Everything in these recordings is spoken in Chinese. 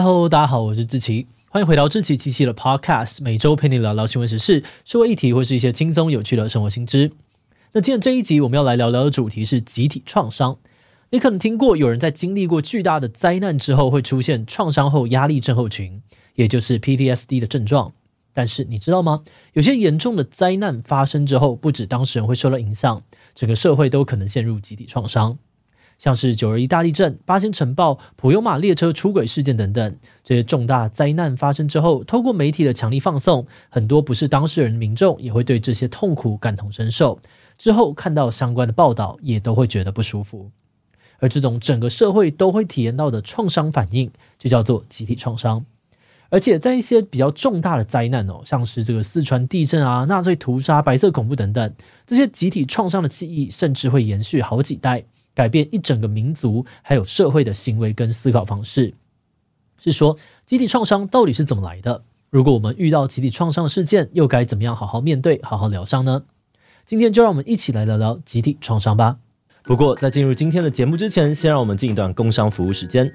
嗨喽，大家好，我是志奇，欢迎回到志奇七七的 Podcast，每周陪你聊聊新闻时事、社会议题或是一些轻松有趣的生活新知。那今天这一集我们要来聊聊的主题是集体创伤。你可能听过有人在经历过巨大的灾难之后会出现创伤后压力症候群，也就是 PTSD 的症状。但是你知道吗？有些严重的灾难发生之后，不止当事人会受到影响，整个社会都可能陷入集体创伤。像是九二一大地震、八仙尘爆、普悠玛列车出轨事件等等，这些重大灾难发生之后，透过媒体的强力放送，很多不是当事人的民众也会对这些痛苦感同身受。之后看到相关的报道，也都会觉得不舒服。而这种整个社会都会体验到的创伤反应，就叫做集体创伤。而且在一些比较重大的灾难哦，像是这个四川地震啊、纳粹屠杀、白色恐怖等等，这些集体创伤的记忆，甚至会延续好几代。改变一整个民族还有社会的行为跟思考方式，是说集体创伤到底是怎么来的？如果我们遇到集体创伤的事件，又该怎么样好好面对、好好疗伤呢？今天就让我们一起来聊聊集体创伤吧。不过在进入今天的节目之前，先让我们进一段工商服务时间。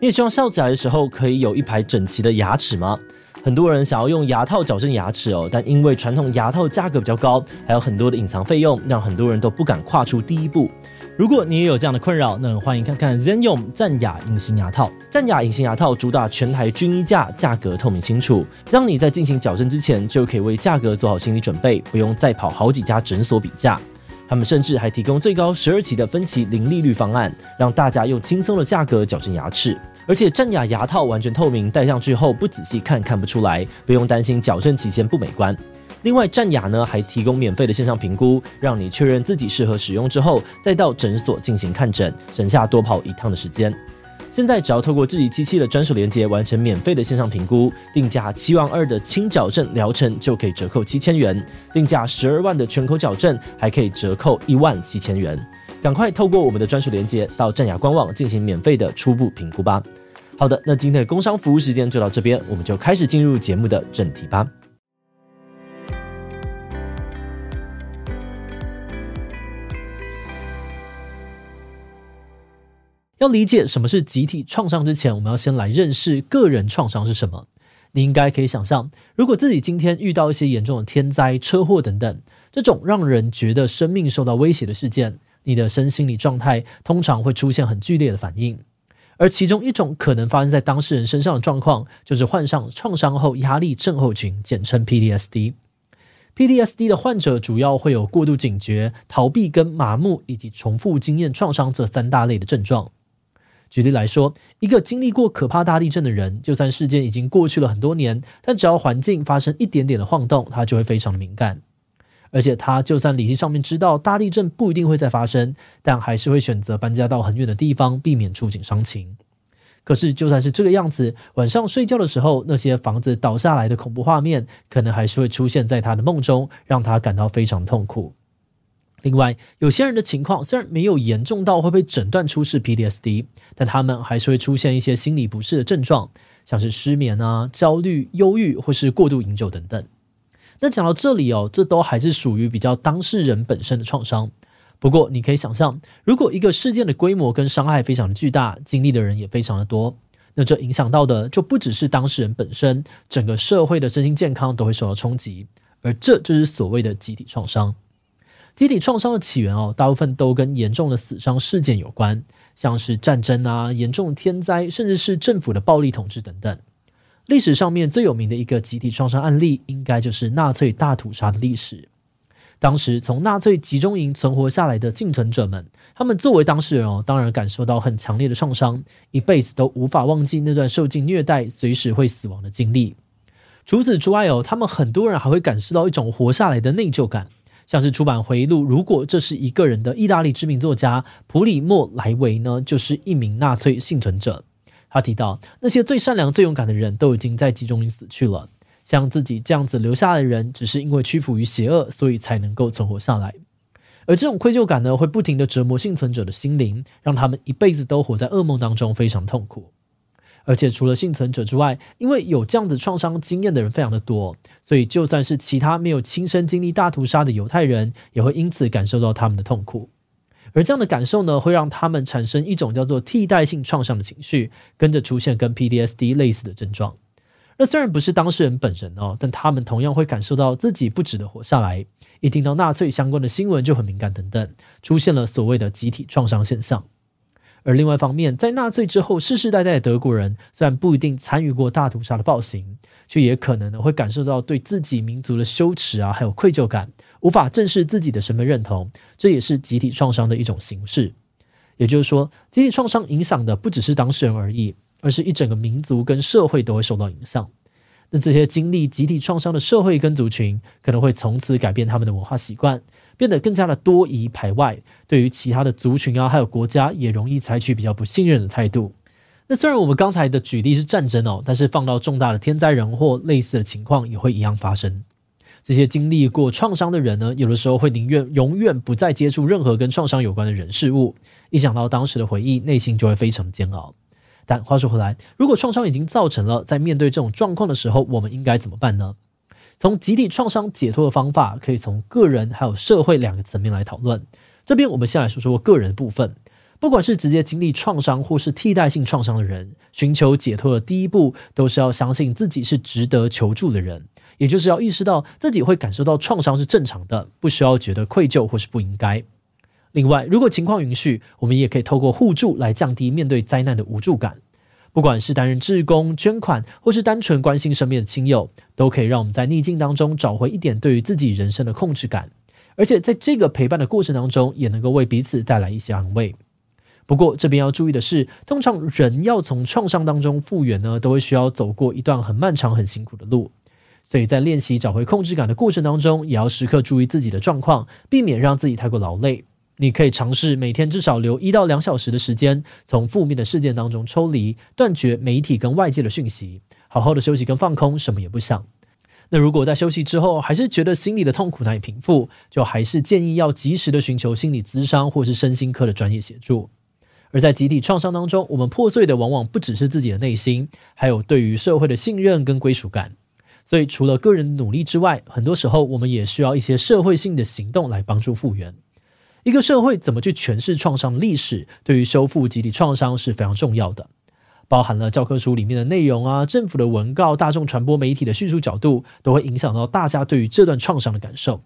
你也希望笑起来的时候可以有一排整齐的牙齿吗？很多人想要用牙套矫正牙齿哦，但因为传统牙套价格比较高，还有很多的隐藏费用，让很多人都不敢跨出第一步。如果你也有这样的困扰，那欢迎看看 Zenyum 战雅隐形牙套。战雅隐形牙套主打全台均一价，价格透明清楚，让你在进行矫正之前就可以为价格做好心理准备，不用再跑好几家诊所比价。他们甚至还提供最高十二期的分期零利率方案，让大家用轻松的价格矫正牙齿。而且战雅牙套完全透明，戴上去后不仔细看看不出来，不用担心矫正期间不美观。另外，战雅呢还提供免费的线上评估，让你确认自己适合使用之后，再到诊所进行看诊，省下多跑一趟的时间。现在只要透过自己机器的专属连接完成免费的线上评估，定价七万二的轻矫正疗程就可以折扣七千元，定价十二万的全口矫正还可以折扣一万七千元。赶快透过我们的专属连接到战雅官网进行免费的初步评估吧。好的，那今天的工商服务时间就到这边，我们就开始进入节目的正题吧。要理解什么是集体创伤之前，我们要先来认识个人创伤是什么。你应该可以想象，如果自己今天遇到一些严重的天灾、车祸等等，这种让人觉得生命受到威胁的事件。你的身心理状态通常会出现很剧烈的反应，而其中一种可能发生在当事人身上的状况，就是患上创伤后压力症候群，简称 PTSD。PTSD 的患者主要会有过度警觉、逃避跟麻木，以及重复经验创伤这三大类的症状。举例来说，一个经历过可怕大地震的人，就算事件已经过去了很多年，但只要环境发生一点点的晃动，他就会非常的敏感。而且他就算理性上面知道大地震不一定会再发生，但还是会选择搬家到很远的地方，避免触景伤情。可是就算是这个样子，晚上睡觉的时候，那些房子倒下来的恐怖画面，可能还是会出现在他的梦中，让他感到非常痛苦。另外，有些人的情况虽然没有严重到会被诊断出是 PTSD，但他们还是会出现一些心理不适的症状，像是失眠啊、焦虑、忧郁或是过度饮酒等等。那讲到这里哦，这都还是属于比较当事人本身的创伤。不过你可以想象，如果一个事件的规模跟伤害非常的巨大，经历的人也非常的多，那这影响到的就不只是当事人本身，整个社会的身心健康都会受到冲击。而这就是所谓的集体创伤。集体创伤的起源哦，大部分都跟严重的死伤事件有关，像是战争啊、严重天灾，甚至是政府的暴力统治等等。历史上面最有名的一个集体创伤案例，应该就是纳粹大屠杀的历史。当时从纳粹集中营存活下来的幸存者们，他们作为当事人哦，当然感受到很强烈的创伤，一辈子都无法忘记那段受尽虐待、随时会死亡的经历。除此之外哦，他们很多人还会感受到一种活下来的内疚感，像是出版回忆录《如果这是一个人》的意大利知名作家普里莫·莱维呢，就是一名纳粹幸存者。他提到，那些最善良、最勇敢的人都已经在集中营死去了。像自己这样子留下来的人，只是因为屈服于邪恶，所以才能够存活下来。而这种愧疚感呢，会不停地折磨幸存者的心灵，让他们一辈子都活在噩梦当中，非常痛苦。而且除了幸存者之外，因为有这样子创伤经验的人非常的多，所以就算是其他没有亲身经历大屠杀的犹太人，也会因此感受到他们的痛苦。而这样的感受呢，会让他们产生一种叫做替代性创伤的情绪，跟着出现跟 P D S D 类似的症状。那虽然不是当事人本人哦，但他们同样会感受到自己不值得活下来，一听到纳粹相关的新闻就很敏感等等，出现了所谓的集体创伤现象。而另外一方面，在纳粹之后，世世代代的德国人虽然不一定参与过大屠杀的暴行，却也可能呢会感受到对自己民族的羞耻啊，还有愧疚感，无法正视自己的身份认同，这也是集体创伤的一种形式。也就是说，集体创伤影响的不只是当事人而已，而是一整个民族跟社会都会受到影响。那这些经历集体创伤的社会跟族群，可能会从此改变他们的文化习惯。变得更加的多疑排外，对于其他的族群啊，还有国家，也容易采取比较不信任的态度。那虽然我们刚才的举例是战争哦，但是放到重大的天灾人祸，类似的情况也会一样发生。这些经历过创伤的人呢，有的时候会宁愿永远不再接触任何跟创伤有关的人事物，一想到当时的回忆，内心就会非常煎熬。但话说回来，如果创伤已经造成了，在面对这种状况的时候，我们应该怎么办呢？从集体创伤解脱的方法，可以从个人还有社会两个层面来讨论。这边我们先来说说个人部分。不管是直接经历创伤，或是替代性创伤的人，寻求解脱的第一步，都是要相信自己是值得求助的人，也就是要意识到自己会感受到创伤是正常的，不需要觉得愧疚或是不应该。另外，如果情况允许，我们也可以透过互助来降低面对灾难的无助感。不管是担任志工、捐款，或是单纯关心身边的亲友，都可以让我们在逆境当中找回一点对于自己人生的控制感，而且在这个陪伴的过程当中，也能够为彼此带来一些安慰。不过这边要注意的是，通常人要从创伤当中复原呢，都会需要走过一段很漫长、很辛苦的路，所以在练习找回控制感的过程当中，也要时刻注意自己的状况，避免让自己太过劳累。你可以尝试每天至少留一到两小时的时间，从负面的事件当中抽离，断绝媒体跟外界的讯息，好好的休息跟放空，什么也不想。那如果在休息之后还是觉得心里的痛苦难以平复，就还是建议要及时的寻求心理咨商或是身心科的专业协助。而在集体创伤当中，我们破碎的往往不只是自己的内心，还有对于社会的信任跟归属感。所以除了个人努力之外，很多时候我们也需要一些社会性的行动来帮助复原。一个社会怎么去诠释创伤历史，对于修复集体创伤是非常重要的，包含了教科书里面的内容啊，政府的文告、大众传播媒体的叙述角度，都会影响到大家对于这段创伤的感受。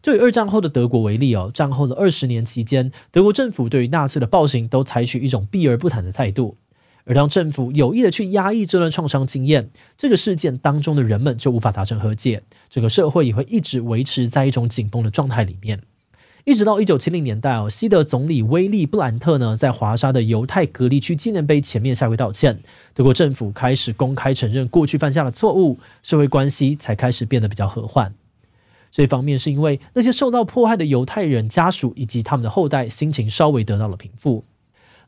就以二战后的德国为例哦，战后的二十年期间，德国政府对于纳粹的暴行都采取一种避而不谈的态度，而当政府有意的去压抑这段创伤经验，这个事件当中的人们就无法达成和解，整个社会也会一直维持在一种紧绷的状态里面。一直到一九七零年代哦，西德总理威利布兰特呢，在华沙的犹太隔离区纪念碑前面下跪道歉，德国政府开始公开承认过去犯下的错误，社会关系才开始变得比较和缓。这一方面是因为那些受到迫害的犹太人家属以及他们的后代心情稍微得到了平复。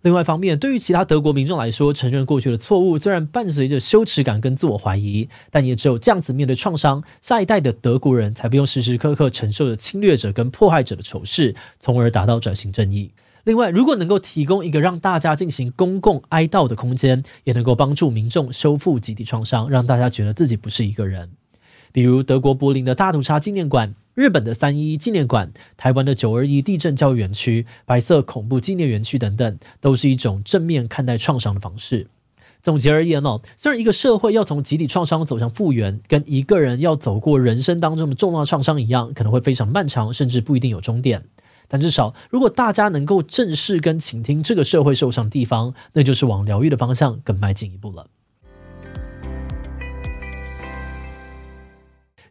另外一方面，对于其他德国民众来说，承认过去的错误虽然伴随着羞耻感跟自我怀疑，但也只有这样子面对创伤，下一代的德国人才不用时时刻刻承受着侵略者跟迫害者的仇视，从而达到转型正义。另外，如果能够提供一个让大家进行公共哀悼的空间，也能够帮助民众修复集体创伤，让大家觉得自己不是一个人。比如德国柏林的大屠杀纪念馆。日本的三一纪念馆、台湾的九二一地震教育园区、白色恐怖纪念园区等等，都是一种正面看待创伤的方式。总结而言哦，虽然一个社会要从集体创伤走向复原，跟一个人要走过人生当中的重大创伤一样，可能会非常漫长，甚至不一定有终点。但至少，如果大家能够正视跟倾听这个社会受伤的地方，那就是往疗愈的方向更迈进一步了。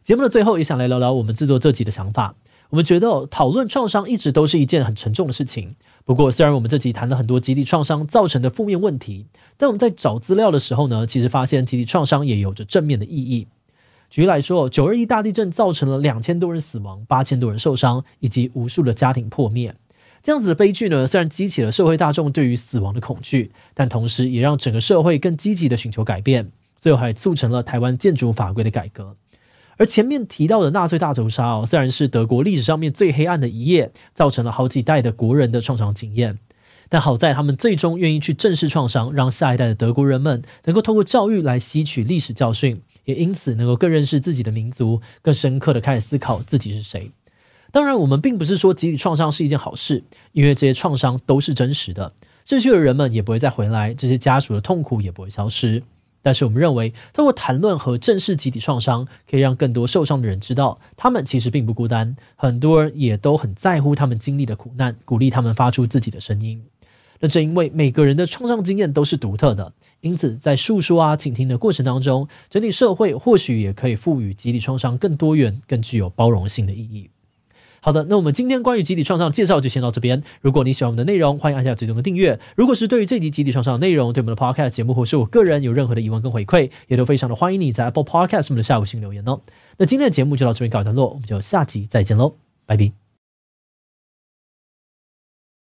节目的最后，也想来聊聊我们制作这集的想法。我们觉得讨论创伤一直都是一件很沉重的事情。不过，虽然我们这集谈了很多集体创伤造成的负面问题，但我们在找资料的时候呢，其实发现集体创伤也有着正面的意义。举例来说，九二一大地震造成了两千多人死亡、八千多人受伤，以及无数的家庭破灭。这样子的悲剧呢，虽然激起了社会大众对于死亡的恐惧，但同时也让整个社会更积极的寻求改变，最后还促成了台湾建筑法规的改革。而前面提到的纳粹大屠杀哦，虽然是德国历史上面最黑暗的一页，造成了好几代的国人的创伤经验，但好在他们最终愿意去正视创伤，让下一代的德国人们能够通过教育来吸取历史教训，也因此能够更认识自己的民族，更深刻的开始思考自己是谁。当然，我们并不是说集体创伤是一件好事，因为这些创伤都是真实的，逝去的人们也不会再回来，这些家属的痛苦也不会消失。但是，我们认为，通过谈论和正视集体创伤，可以让更多受伤的人知道，他们其实并不孤单，很多人也都很在乎他们经历的苦难，鼓励他们发出自己的声音。那正因为每个人的创伤经验都是独特的，因此在述说啊、倾听的过程当中，整体社会或许也可以赋予集体创伤更多元、更具有包容性的意义。好的，那我们今天关于集体创伤的介绍就先到这边。如果你喜欢我们的内容，欢迎按下最终的订阅。如果是对于这集集体创伤的内容，对我们的 Podcast 节目或是我个人有任何的疑问跟回馈，也都非常的欢迎你在 Apple Podcast 我们的下午星留言哦。那今天的节目就到这边告一段落，我们就下集再见喽，拜拜。